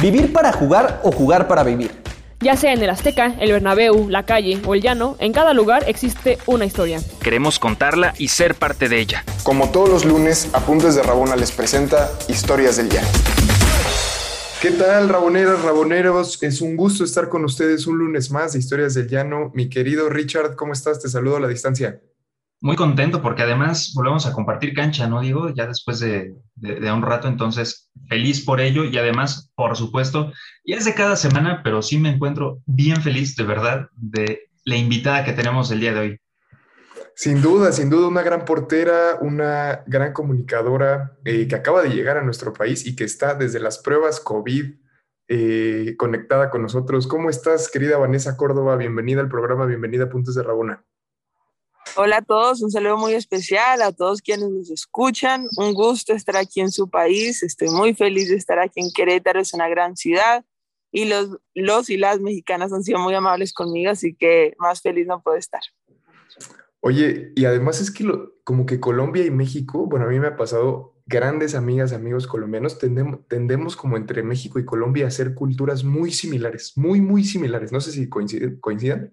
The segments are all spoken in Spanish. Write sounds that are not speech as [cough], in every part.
Vivir para jugar o jugar para vivir. Ya sea en el Azteca, el Bernabéu, la calle o el llano, en cada lugar existe una historia. Queremos contarla y ser parte de ella. Como todos los lunes, Apuntes de Rabona les presenta Historias del Llano. ¿Qué tal, raboneras, raboneros? Es un gusto estar con ustedes un lunes más de Historias del Llano. Mi querido Richard, ¿cómo estás? Te saludo a la distancia. Muy contento porque además volvemos a compartir cancha, ¿no? Digo, ya después de, un rato, entonces feliz por ello y además, por supuesto, ya es de cada semana, pero sí me encuentro bien feliz de verdad de la invitada que tenemos el día de hoy. Sin duda, sin duda, una gran portera, una gran comunicadora eh, que acaba de llegar a nuestro país y que está desde las pruebas COVID eh, conectada con nosotros. ¿Cómo estás, querida Vanessa Córdoba? Bienvenida al programa, bienvenida a Puntos de Rabona. Hola a todos, un saludo muy especial a todos quienes nos escuchan. Un gusto estar aquí en su país. Estoy muy feliz de estar aquí en Querétaro, es una gran ciudad. Y los, los y las mexicanas han sido muy amables conmigo, así que más feliz no puedo estar. Oye, y además es que como que Colombia y México, bueno, a mí me ha pasado grandes amigas, amigos colombianos, tendemos, tendemos como entre México y Colombia a ser culturas muy similares, muy, muy similares. No sé si coinciden, coincidan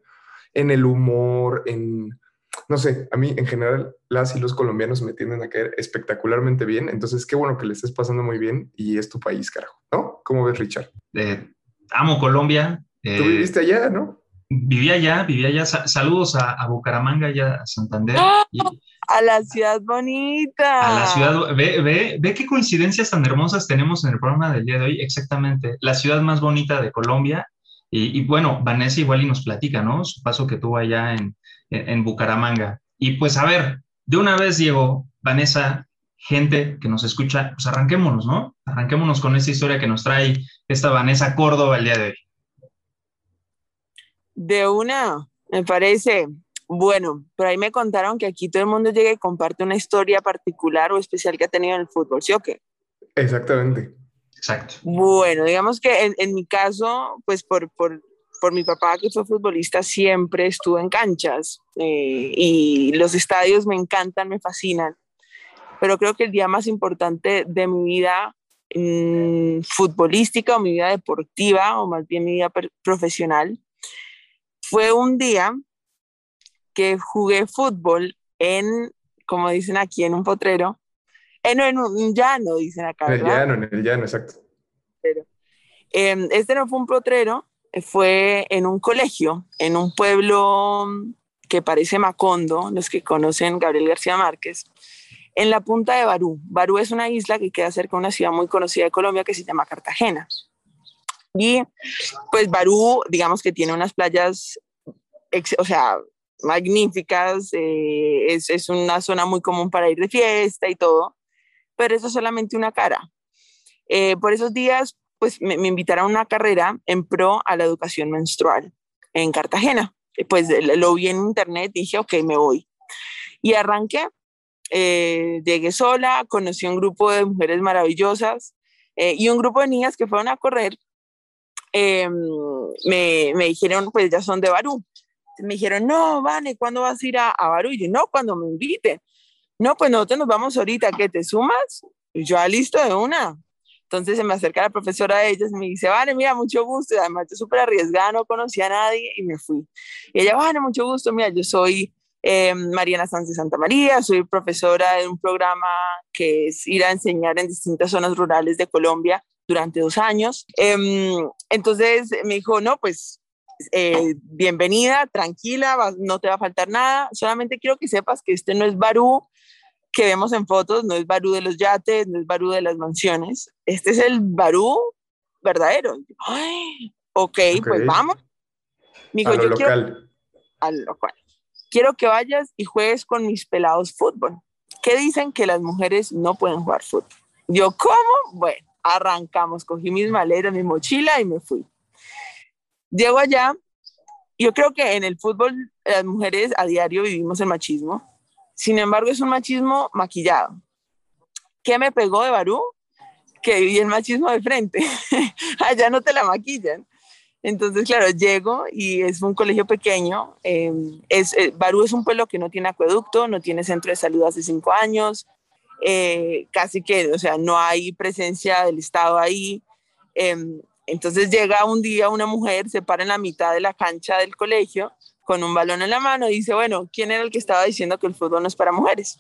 en el humor, en, no sé, a mí en general las y los colombianos me tienden a caer espectacularmente bien, entonces qué bueno que le estés pasando muy bien y es tu país, carajo, ¿no? ¿Cómo ves, Richard? Eh, amo Colombia. Tú eh, viviste allá, ¿no? Vivía allá, vivía allá. Saludos a, Bucaramanga y a Santander. ¡Ah! a la ciudad bonita. A la ciudad, ve, ve, ve qué coincidencias tan hermosas tenemos en el programa del día de hoy. Exactamente, la ciudad más bonita de Colombia. Y, y bueno, Vanessa igual y nos platica, ¿no? Su paso que tuvo allá en, en, Bucaramanga. Y pues a ver, de una vez, Diego, Vanessa, gente que nos escucha, pues arranquémonos, ¿no? Arranquémonos con esta historia que nos trae esta Vanessa Córdoba el día de hoy. De una, me parece. Bueno, por ahí me contaron que aquí todo el mundo llega y comparte una historia particular o especial que ha tenido en el fútbol, ¿sí o qué? Exactamente. Exacto. Bueno, digamos que en, en mi caso, pues por, por por mi papá que fue futbolista siempre estuvo en canchas eh, y los estadios me encantan, me fascinan, pero creo que el día más importante de mi vida mm, futbolística o mi vida deportiva o más bien mi vida profesional fue un día que jugué fútbol en, como dicen aquí, en un potrero, en, en un llano, dicen acá. En el llano, en el llano, exacto. Pero, em, este no fue un potrero, fue en un colegio, en un pueblo que parece Macondo, los que conocen Gabriel García Márquez, en la punta de Barú. Barú es una isla que queda cerca de una ciudad muy conocida de Colombia que se llama Cartagena. Y pues Barú, digamos que tiene unas playas, o sea, magníficas, eh, es, una zona muy común para ir de fiesta y todo, pero eso es solamente una cara. Eh, por esos días pues me, invitaron a una carrera en pro a la educación menstrual en Cartagena. Pues lo vi en internet, dije, ok, me voy. Y arranqué, eh, llegué sola, conocí un grupo de mujeres maravillosas eh, y un grupo de niñas que fueron a correr. Em, me, me, dijeron, pues ya son de Barú. Me dijeron, no, Vane, ¿cuándo vas a ir a, a Barú? Y yo, no, cuando me inviten. No, pues nosotros nos vamos ahorita, ¿qué te sumas? Y yo, ah, listo de una. Entonces se me acerca la profesora de ellas y me dice, vale, mira, mucho gusto. Y además yo súper arriesgada, no conocía a nadie y me fui. Y ella, vale, mucho gusto, mira, yo soy eh, Mariana Sánchez Santa María, soy profesora de un programa que es ir a enseñar en distintas zonas rurales de Colombia durante dos años. Em, entonces me dijo, no, pues eh, bienvenida, tranquila, no te va a faltar nada, solamente quiero que sepas que este no es Barú, que vemos en fotos no es Barú de los yates, no es Barú de las mansiones. Este es el Barú verdadero. Ay, ok, pues vamos. Me dijo, yo quiero al local. Quiero que vayas y juegues con mis pelados fútbol. ¿Qué dicen que las mujeres no pueden jugar fútbol? Yo, ¿cómo? Bueno, arrancamos, cogí mis maletas, mi mochila y me fui. Llego allá. Yo creo que en el fútbol las mujeres a diario vivimos el machismo sin embargo, es un machismo maquillado. ¿Qué me pegó de Barú? Que vi el machismo de frente. [laughs] Allá no te la maquillan. Entonces, claro, llego y es un colegio pequeño. Em, es, eh, Barú es un pueblo que no tiene acueducto, no tiene centro de salud hace cinco años. Eh, casi que, o sea, no hay presencia del Estado ahí. Em, Entonces llega un día una mujer, se para en la mitad de la cancha del colegio con un balón en la mano dice, bueno, ¿quién era el que estaba diciendo que el fútbol no es para mujeres?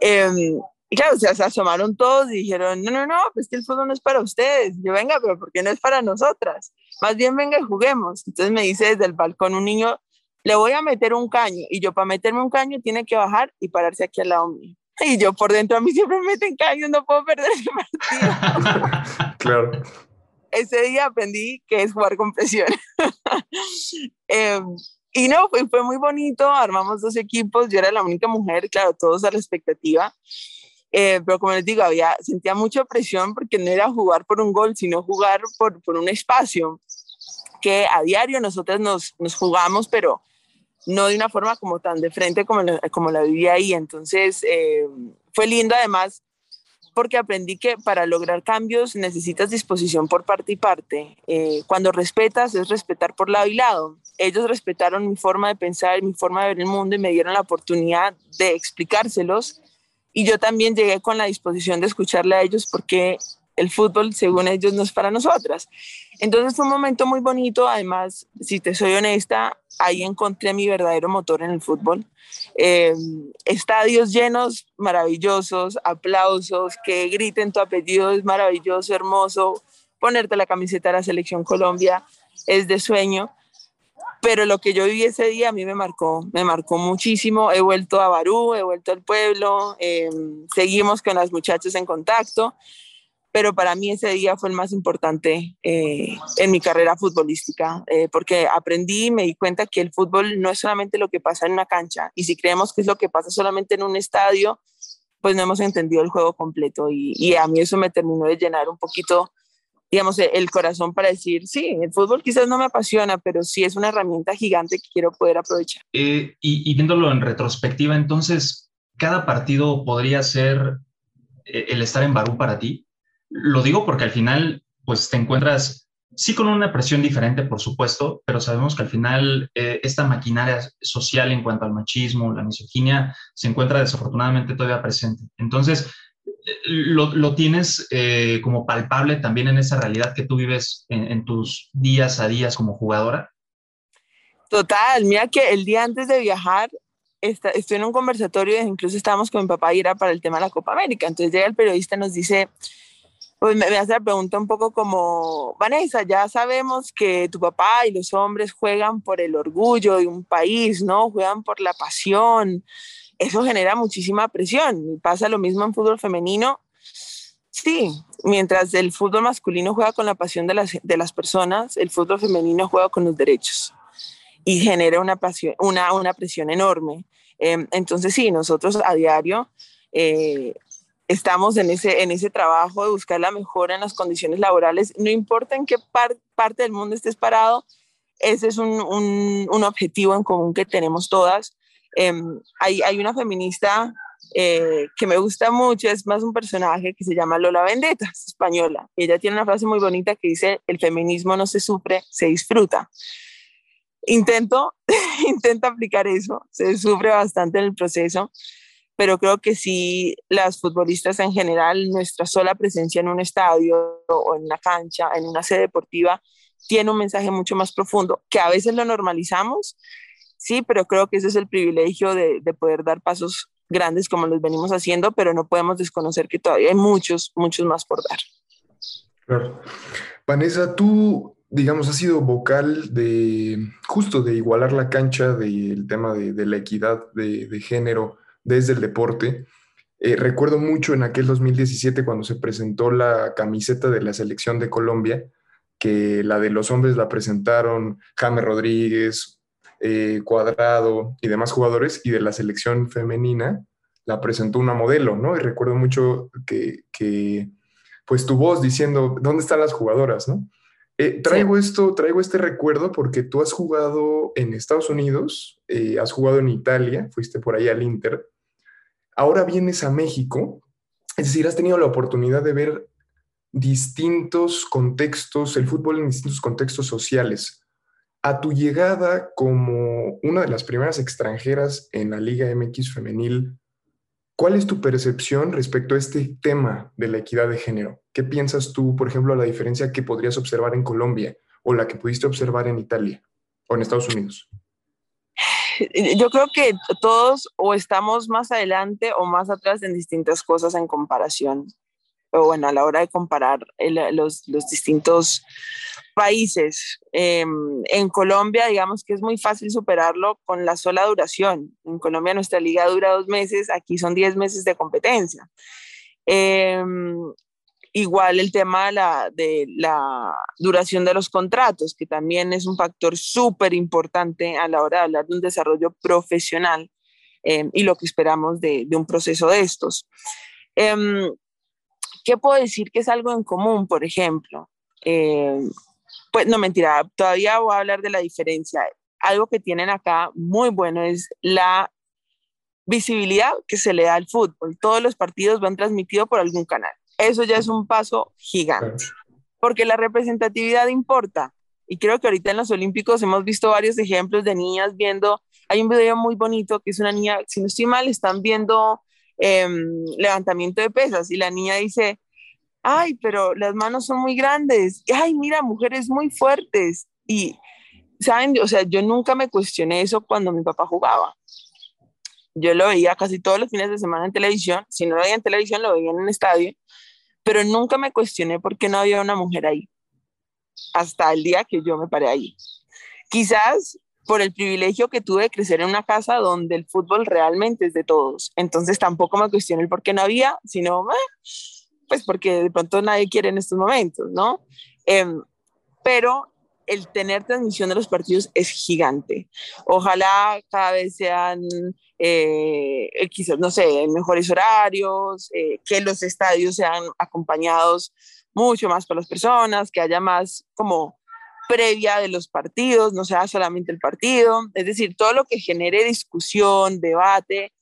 Em, y claro, o sea, se asomaron todos y dijeron, no, no, no, pues que el fútbol no es para ustedes. Yo venga, pero ¿por qué no es para nosotras? Más bien venga y juguemos. Entonces me dice desde el balcón un niño, le voy a meter un caño. Y yo para meterme un caño tiene que bajar y pararse aquí al lado mío. [laughs] Y yo por dentro a mí siempre me meten caños, no puedo perder ese partido. [laughs] claro. Ese día aprendí que es jugar con presión. [laughs] eh, y no, fue, fue muy bonito, armamos dos equipos, yo era la única mujer, claro, todos a la expectativa. Eh, pero como les digo, había, sentía mucha presión porque no era jugar por un gol, sino jugar por, por un espacio que a diario nosotros nos, nos jugamos, pero no de una forma como tan de frente como la, como la vivía ahí. Entonces, eh, fue lindo además porque aprendí que para lograr cambios necesitas disposición por parte y parte. Eh, cuando respetas es respetar por lado y lado. Ellos respetaron mi forma de pensar, mi forma de ver el mundo y me dieron la oportunidad de explicárselos. Y yo también llegué con la disposición de escucharle a ellos porque el fútbol, según ellos, no es para nosotras. Entonces fue un momento muy bonito. Además, si te soy honesta, ahí encontré mi verdadero motor en el fútbol. Eh, estadios llenos, maravillosos, aplausos, que griten tu apellido es maravilloso, hermoso. Ponerte la camiseta de la Selección Colombia es de sueño. Pero lo que yo viví ese día a mí me marcó, me marcó muchísimo. He vuelto a Barú, he vuelto al pueblo, eh, seguimos con las muchachas en contacto pero para mí ese día fue el más importante eh, en mi carrera futbolística, eh, porque aprendí y me di cuenta que el fútbol no es solamente lo que pasa en una cancha, y si creemos que es lo que pasa solamente en un estadio, pues no hemos entendido el juego completo, y, y a mí eso me terminó de llenar un poquito, digamos, el corazón para decir, sí, el fútbol quizás no me apasiona, pero sí es una herramienta gigante que quiero poder aprovechar. Eh, y, y viéndolo en retrospectiva, entonces, ¿cada partido podría ser el estar en Barú para ti? Lo digo porque al final, pues te encuentras, sí con una presión diferente, por supuesto, pero sabemos que al final eh, esta maquinaria social en cuanto al machismo, la misoginia, se encuentra desafortunadamente todavía presente. Entonces, eh, lo, lo tienes eh, como palpable también en esa realidad que tú vives en, en tus días a días como jugadora. Total, mira que el día antes de viajar Está, estoy en un conversatorio, incluso estábamos con mi papá y era para el tema de la Copa América. Entonces llega el periodista y nos dice, pues me, hace la pregunta un poco como, Vanessa, ya sabemos que tu papá y los hombres juegan por el orgullo de un país, ¿no? Juegan por la pasión. Eso genera muchísima presión. Pasa lo mismo en fútbol femenino. Sí, mientras el fútbol masculino juega con la pasión de las, de las personas, el fútbol femenino juega con los derechos y genera una, pasión, una, una presión enorme. Eh, entonces, sí, nosotros a diario eh, estamos en ese, en ese trabajo de buscar la mejora en las condiciones laborales, no importa en qué par, parte del mundo estés parado, ese es un, un, un objetivo en común que tenemos todas. Eh, hay, hay, una feminista eh, que me gusta mucho, es más un personaje que se llama Lola Vendetta, es española. Ella tiene una frase muy bonita que dice, el feminismo no se sufre, se disfruta. Intento, [laughs] intento aplicar eso, se sufre bastante en el proceso, pero creo que sí las futbolistas en general, nuestra sola presencia en un estadio o en una cancha, en una sede deportiva, tiene un mensaje mucho más profundo, que a veces lo normalizamos, sí, pero creo que ese es el privilegio de, de poder dar pasos grandes como los venimos haciendo, pero no podemos desconocer que todavía hay muchos, muchos más por dar. Claro. Vanessa, tú, digamos, has sido vocal de justo de igualar la cancha del tema de, de la equidad de, de género desde el deporte. Eh, recuerdo mucho en aquel 2017 cuando se presentó la camiseta de la selección de Colombia, que la de los hombres la presentaron James Rodríguez, eh, Cuadrado y demás jugadores, y de la selección femenina la presentó una modelo, ¿no? Y recuerdo mucho que, que pues tu voz diciendo, ¿dónde están las jugadoras, no? Eh, traigo sí. esto, traigo este recuerdo porque tú has jugado en Estados Unidos, has jugado en Italia, fuiste por ahí al Inter, ahora vienes a México, es decir, has tenido la oportunidad de ver distintos contextos, el fútbol en distintos contextos sociales. A tu llegada como una de las primeras extranjeras en la Liga MX femenil, ¿cuál es tu percepción respecto a este tema de la equidad de género? ¿qué piensas tú, por ejemplo, la diferencia que podrías observar en Colombia o la que pudiste observar en Italia o en Estados Unidos? [laughs] Yo creo que todos o estamos más adelante o más atrás en distintas cosas en comparación, o bueno, a la hora de comparar los, los, distintos países. Em, en Colombia, digamos que es muy fácil superarlo con la sola duración. En Colombia nuestra liga dura dos meses, aquí son diez meses de competencia. Em, igual el tema de la, de la, duración de los contratos, que también es un factor súper importante a la hora de hablar de un desarrollo profesional em, y lo que esperamos de, de, un proceso de estos. ¿Qué puedo decir que es algo en común, por ejemplo? Pues no, mentira, todavía voy a hablar de la diferencia. Algo que tienen acá muy bueno es la visibilidad que se le da al fútbol. Todos los partidos van transmitidos por algún canal. Eso ya es un paso gigante, porque la representatividad importa. Y creo que ahorita en los Olímpicos hemos visto varios ejemplos de niñas viendo, hay un video muy bonito que es una niña, si no estoy mal, están viendo em, levantamiento de pesas y la niña dice, ay, pero las manos son muy grandes, ay, mira, mujeres muy fuertes. Y, ¿saben? O sea, yo nunca me cuestioné eso cuando mi papá jugaba. Yo lo veía casi todos los fines de semana en televisión, si no lo veía en televisión, lo veía en un estadio, pero nunca me cuestioné por qué no había una mujer ahí, hasta el día que yo me paré ahí. Quizás por el privilegio que tuve de crecer en una casa donde el fútbol realmente es de todos. Entonces tampoco me cuestioné el por qué no había, sino, eh, pues porque de pronto nadie quiere en estos momentos, ¿no? Em, pero el tener transmisión de los partidos es gigante. Ojalá cada vez sean, eh, quizás, no sé, mejores horarios, eh, que los estadios sean acompañados mucho más por las personas, que haya más como previa de los partidos, no sea solamente el partido, es decir, todo lo que genere discusión, debate,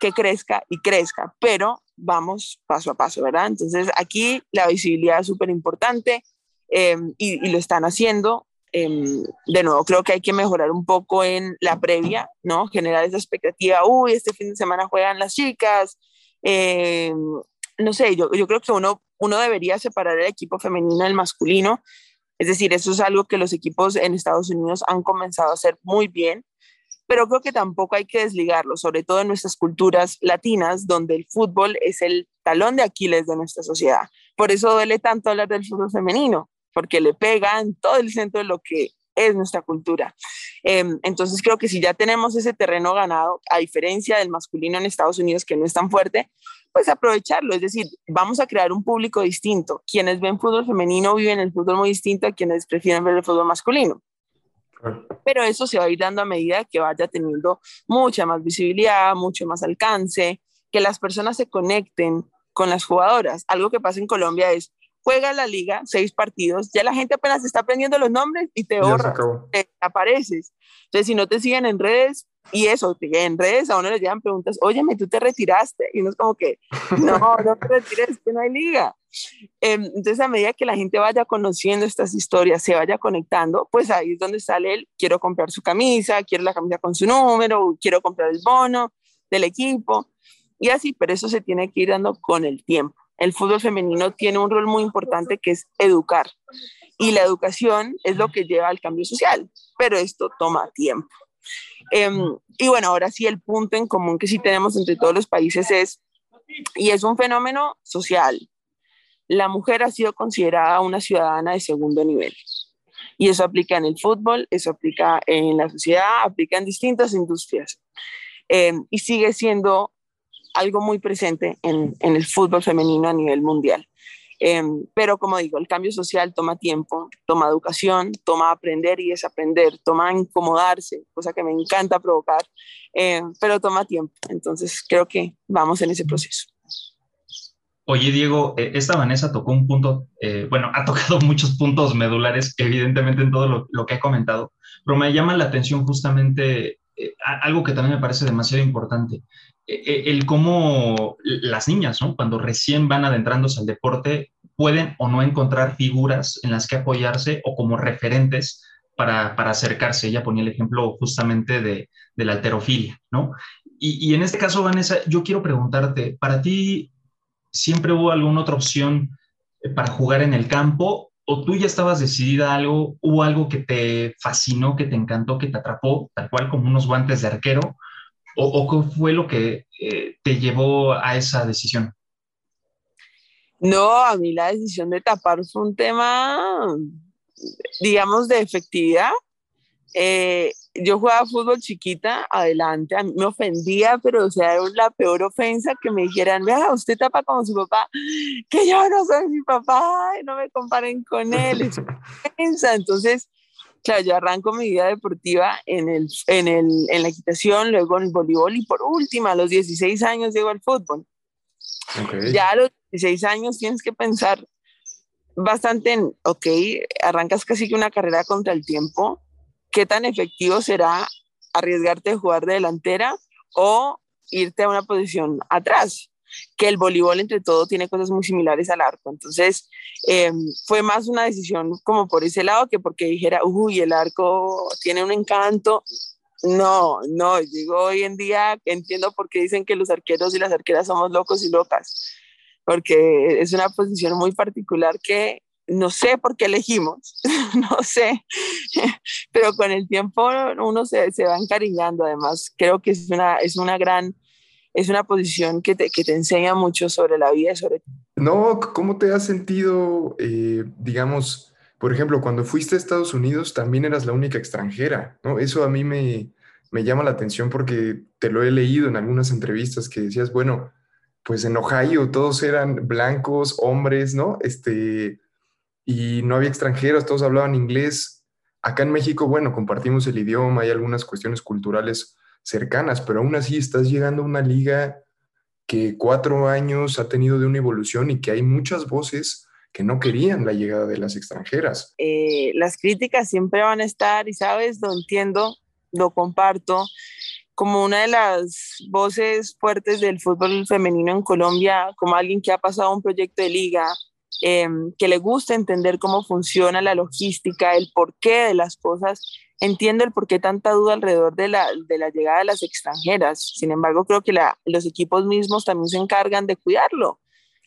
que crezca y crezca, pero vamos paso a paso, ¿verdad? Entonces aquí la visibilidad es súper importante em, y, lo están haciendo. Em, de nuevo, creo que hay que mejorar un poco en la previa, ¿no? Generar esa expectativa, uy, este fin de semana juegan las chicas. Em, no sé, yo, yo creo que uno, uno debería separar el equipo femenino del masculino. Es decir, eso es algo que los equipos en Estados Unidos han comenzado a hacer muy bien pero creo que tampoco hay que desligarlo, sobre todo en nuestras culturas latinas, donde el fútbol es el talón de Aquiles de nuestra sociedad. Por eso duele tanto hablar del fútbol femenino, porque le pega en todo el centro de lo que es nuestra cultura. Em, entonces creo que si ya tenemos ese terreno ganado, a diferencia del masculino en Estados Unidos, que no es tan fuerte, pues aprovecharlo. Es decir, vamos a crear un público distinto. Quienes ven fútbol femenino viven el fútbol muy distinto a quienes prefieren ver el fútbol masculino. Pero eso se va a ir dando a medida que vaya teniendo mucha más visibilidad, mucho más alcance, que las personas se conecten con las jugadoras. Algo que pasa en Colombia es, juega la liga, seis partidos, ya la gente apenas está aprendiendo los nombres y te borra, te apareces. Entonces, si no te siguen en redes, y eso, en redes a uno le llegan preguntas, óyeme, tú te retiraste, y uno es como que, [laughs] no, no te retires, que no hay liga. Em, entonces, a medida que la gente vaya conociendo estas historias, se vaya conectando, pues ahí es donde sale el, quiero comprar su camisa, quiero la camisa con su número, quiero comprar el bono del equipo, y así, pero eso se tiene que ir dando con el tiempo. El fútbol femenino tiene un rol muy importante que es educar, y la educación es lo que lleva al cambio social, pero esto toma tiempo. Em, y bueno, ahora sí el punto en común que sí tenemos entre todos los países es, y es un fenómeno social, la mujer ha sido considerada una ciudadana de segundo nivel. Y eso aplica en el fútbol, eso aplica en la sociedad, aplica en distintas industrias. Em, y sigue siendo algo muy presente en, en, el fútbol femenino a nivel mundial. Em, pero como digo, el cambio social toma tiempo, toma educación, toma aprender y desaprender, toma incomodarse, cosa que me encanta provocar, em, pero toma tiempo. Entonces creo que vamos en ese proceso. Oye, Diego, eh, esta Vanessa tocó un punto, eh, bueno, ha tocado [laughs] muchos puntos medulares, evidentemente en todo lo, lo, que ha comentado, pero me llama la atención justamente eh, algo que también me parece demasiado importante, el cómo las niñas, ¿no? Cuando recién van adentrándose al deporte, pueden o no encontrar figuras en las que apoyarse o como referentes para, para acercarse. Ella ponía el ejemplo justamente de, de la alterofilia, ¿no? Y, y en este caso, Vanessa, yo quiero preguntarte, para ti, ¿siempre hubo alguna otra opción para jugar en el campo o tú ya estabas decidida a algo, hubo algo que te fascinó, que te encantó, que te atrapó, tal cual como unos guantes de arquero, o, qué fue lo que eh, te llevó a esa decisión? No, a mí la decisión de tapar fue un tema, digamos, de efectividad. Eh, yo jugaba fútbol chiquita, adelante, a mí me ofendía, pero o sea, era la peor ofensa que me dijeran, vea, usted tapa como su papá, que yo no soy mi papá, no me comparen con él, es [laughs] ofensa. Entonces, claro, yo arranco mi vida deportiva en, el, en, el, en la equitación, luego en el voleibol y por última, a los 16 años llego al fútbol. Ya a los 16 años tienes que pensar bastante en, ok, arrancas casi que una carrera contra el tiempo, ¿qué tan efectivo será arriesgarte a jugar de delantera o irte a una posición atrás? Que el voleibol entre todo tiene cosas muy similares al arco. Entonces, eh, fue más una decisión como por ese lado que porque dijera, uy, el arco tiene un encanto. No, no, digo, hoy en día entiendo por qué dicen que los arqueros y las arqueras somos locos y locas, porque es una posición muy particular que no sé por qué elegimos, [laughs] no sé, pero con el tiempo uno se, se, va encariñando. Además, creo que es una, es una gran, es una posición que te, que te enseña mucho sobre la vida y sobre. No, ¿cómo te has sentido, eh, digamos, por ejemplo, cuando fuiste a Estados Unidos también eras la única extranjera, ¿no? Eso a mí me, me llama la atención porque te lo he leído en algunas entrevistas que decías, bueno, pues en Ohio todos eran blancos, hombres, ¿no? Este, y no había extranjeros, todos hablaban inglés. Acá en México, bueno, compartimos el idioma, hay algunas cuestiones culturales cercanas, pero aún así estás llegando a una liga que cuatro años ha tenido de una evolución y que hay muchas voces que no querían la llegada de las extranjeras. Eh, las críticas siempre van a estar y sabes, lo entiendo, lo comparto. Como una de las voces fuertes del fútbol femenino en Colombia, como alguien que ha pasado un proyecto de liga, Em, que le gusta entender cómo funciona la logística, el porqué de las cosas, entiendo el porqué tanta duda alrededor de la, de la llegada de las extranjeras. Sin embargo, creo que la, los equipos mismos también se encargan de cuidarlo.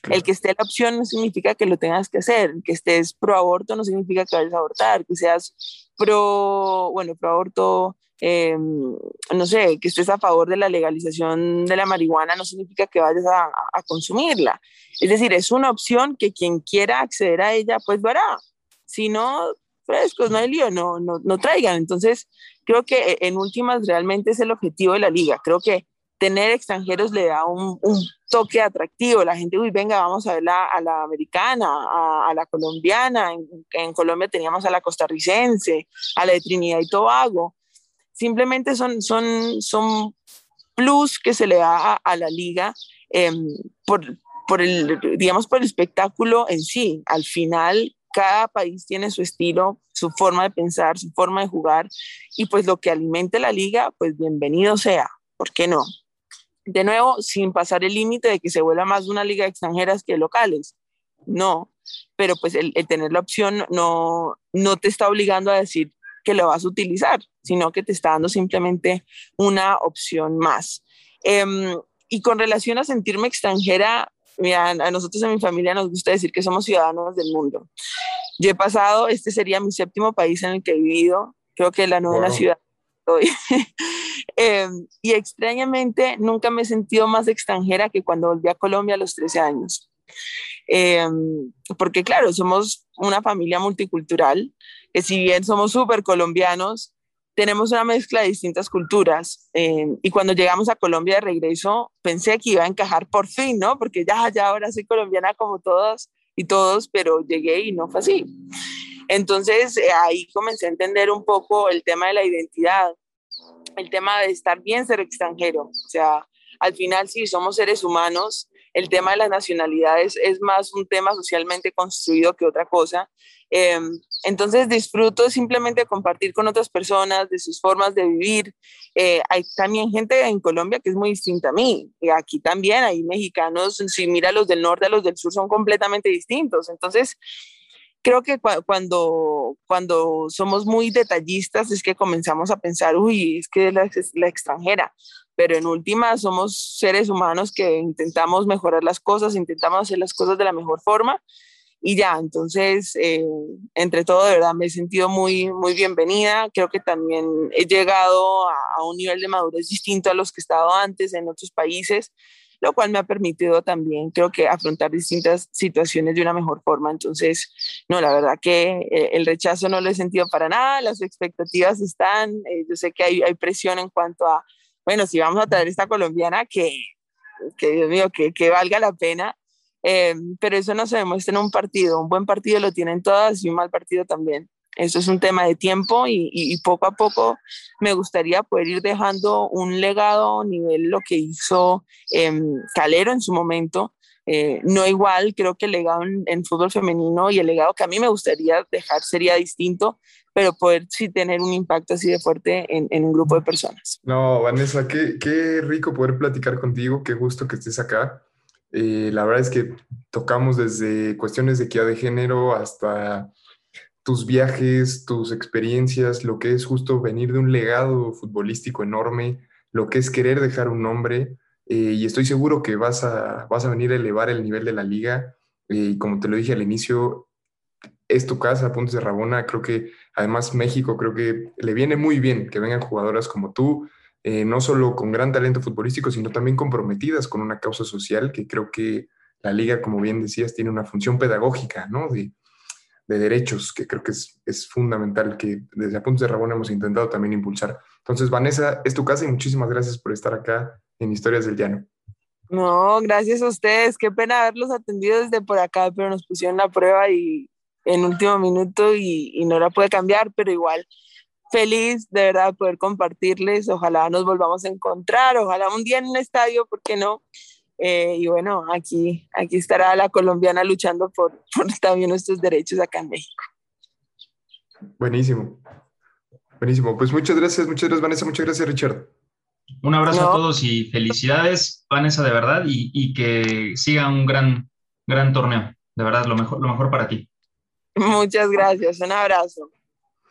El que esté la opción no significa que lo tengas que hacer, que estés pro aborto no significa que vayas a abortar, que seas pro, bueno, pro aborto eh, no sé, que estés a favor de la legalización de la marihuana no significa que vayas a, a, consumirla. Es decir, es una opción que quien quiera acceder a ella, pues lo hará. Si no, frescos, no hay lío, no, no, no traigan. Entonces, creo que en últimas realmente es el objetivo de la liga. Creo que tener extranjeros le da un, toque atractivo. La gente, uy, venga, vamos a ver la, a la americana, a, la colombiana. En, Colombia teníamos a la costarricense, a la de Trinidad y Tobago simplemente son, son, son plus que se le da a, la liga eh, por, por, el, digamos, por el espectáculo en sí. Al final, cada país tiene su estilo, su forma de pensar, su forma de jugar, y pues lo que alimente la liga, pues bienvenido sea, ¿por qué no? De nuevo, sin pasar el límite de que se vuelva más una liga de extranjeras que locales, no, pero pues el, tener la opción no, no te está obligando a decir que lo vas a utilizar, sino que te está dando simplemente una opción más. Eh, y con relación a sentirme extranjera, mira, a nosotros en mi familia nos gusta decir que somos ciudadanos del mundo. Yo he pasado, este sería mi séptimo país en el que he vivido, creo que la novena wow. ciudad hoy. [laughs] eh, y extrañamente nunca me he sentido más extranjera que cuando volví a Colombia a los 13 años. Eh, porque claro, somos una familia multicultural, que si bien somos súper colombianos, tenemos una mezcla de distintas culturas. Eh, y cuando llegamos a Colombia de regreso, pensé que iba a encajar por fin, ¿no? Porque ya, ya ahora soy colombiana como todas y todos, pero llegué y no fue así. Entonces eh, ahí comencé a entender un poco el tema de la identidad, el tema de estar bien ser extranjero. O sea, al final sí, somos seres humanos. El tema de las nacionalidades es más un tema socialmente construido que otra cosa. Eh, entonces disfruto simplemente compartir con otras personas de sus formas de vivir. Eh, hay también gente en Colombia que es muy distinta a mí. Y aquí también hay mexicanos, si mira los del norte a los del sur son completamente distintos. Entonces, creo que cu cuando, cuando somos muy detallistas es que comenzamos a pensar, uy, es que la, la extranjera. Pero en última somos seres humanos que intentamos mejorar las cosas, intentamos hacer las cosas de la mejor forma y ya, entonces, eh, entre todo, de verdad, me he sentido muy, muy bienvenida. Creo que también he llegado a, a, un nivel de madurez distinto a los que he estado antes en otros países, lo cual me ha permitido también, creo que, afrontar distintas situaciones de una mejor forma. Entonces, no, la verdad que eh, el rechazo no lo he sentido para nada, las expectativas están, eh, yo sé que hay, hay presión en cuanto a, bueno, si vamos a traer esta colombiana, que, que Dios mío, que, que valga la pena eh, pero eso no se demuestra en un partido. Un buen partido lo tienen todas y un mal partido también. Eso es un tema de tiempo y, y, poco a poco me gustaría poder ir dejando un legado nivel lo que hizo eh, Calero en su momento. Eh, no igual, creo que el legado en, en, fútbol femenino y el legado que a mí me gustaría dejar sería distinto, pero poder sí tener un impacto así de fuerte en, en un grupo de personas. No, Vanessa, qué, qué rico poder platicar contigo, qué gusto que estés acá. Eh, la verdad es que tocamos desde cuestiones de equidad de género hasta tus viajes, tus experiencias, lo que es justo venir de un legado futbolístico enorme, lo que es querer dejar un nombre. Eh, y estoy seguro que vas a, vas a venir a elevar el nivel de la liga. Eh, y como te lo dije al inicio, es tu casa, Puntos de Rabona. Creo que además México, creo que le viene muy bien que vengan jugadoras como tú, eh, no solo con gran talento futbolístico, sino también comprometidas con una causa social, que creo que la liga, como bien decías, tiene una función pedagógica, ¿no? De, de derechos, que creo que es, es, fundamental, que desde Apuntes de Rabón hemos intentado también impulsar. Entonces, Vanessa, es tu casa y muchísimas gracias por estar acá en Historias del Llano. No, gracias a ustedes. Qué pena haberlos atendido desde por acá, pero nos pusieron la prueba y en último minuto y, y no la puede cambiar, pero igual feliz de verdad poder compartirles. Ojalá nos volvamos a encontrar, ojalá un día en un estadio, ¿por qué no? Eh, y bueno, aquí, aquí estará la colombiana luchando por, [laughs] por también nuestros derechos acá en México. Buenísimo. Buenísimo. Pues muchas gracias, muchas gracias Vanessa, muchas gracias Richard. Un abrazo no. a todos y felicidades, Vanessa, de verdad, y, y, que siga un gran, gran torneo. De verdad, lo mejor, lo mejor para ti. Muchas gracias, un abrazo.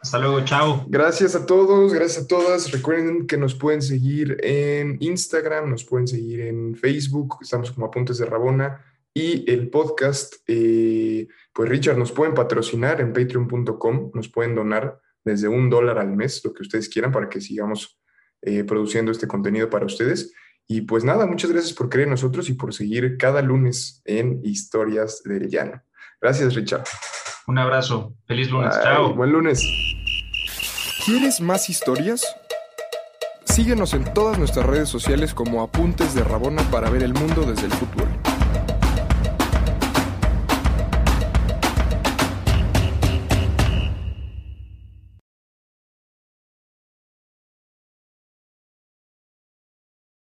Hasta luego, chao. Gracias a todos, gracias a todas. Recuerden que nos pueden seguir en Instagram, nos pueden seguir en Facebook, estamos como Apuntes de Rabona. Y el podcast, eh, pues Richard, nos pueden patrocinar en patreon.com, nos pueden donar desde un dólar al mes, lo que ustedes quieran, para que sigamos eh, produciendo este contenido para ustedes. Y pues nada, muchas gracias por creer en nosotros y por seguir cada lunes en Historias del Llano. Gracias, Richard. Un abrazo. Feliz lunes. Bye. Chao. Buen lunes. ¿Quieres más historias? Síguenos en todas nuestras redes sociales como Apuntes de Rabona para ver el mundo desde el fútbol.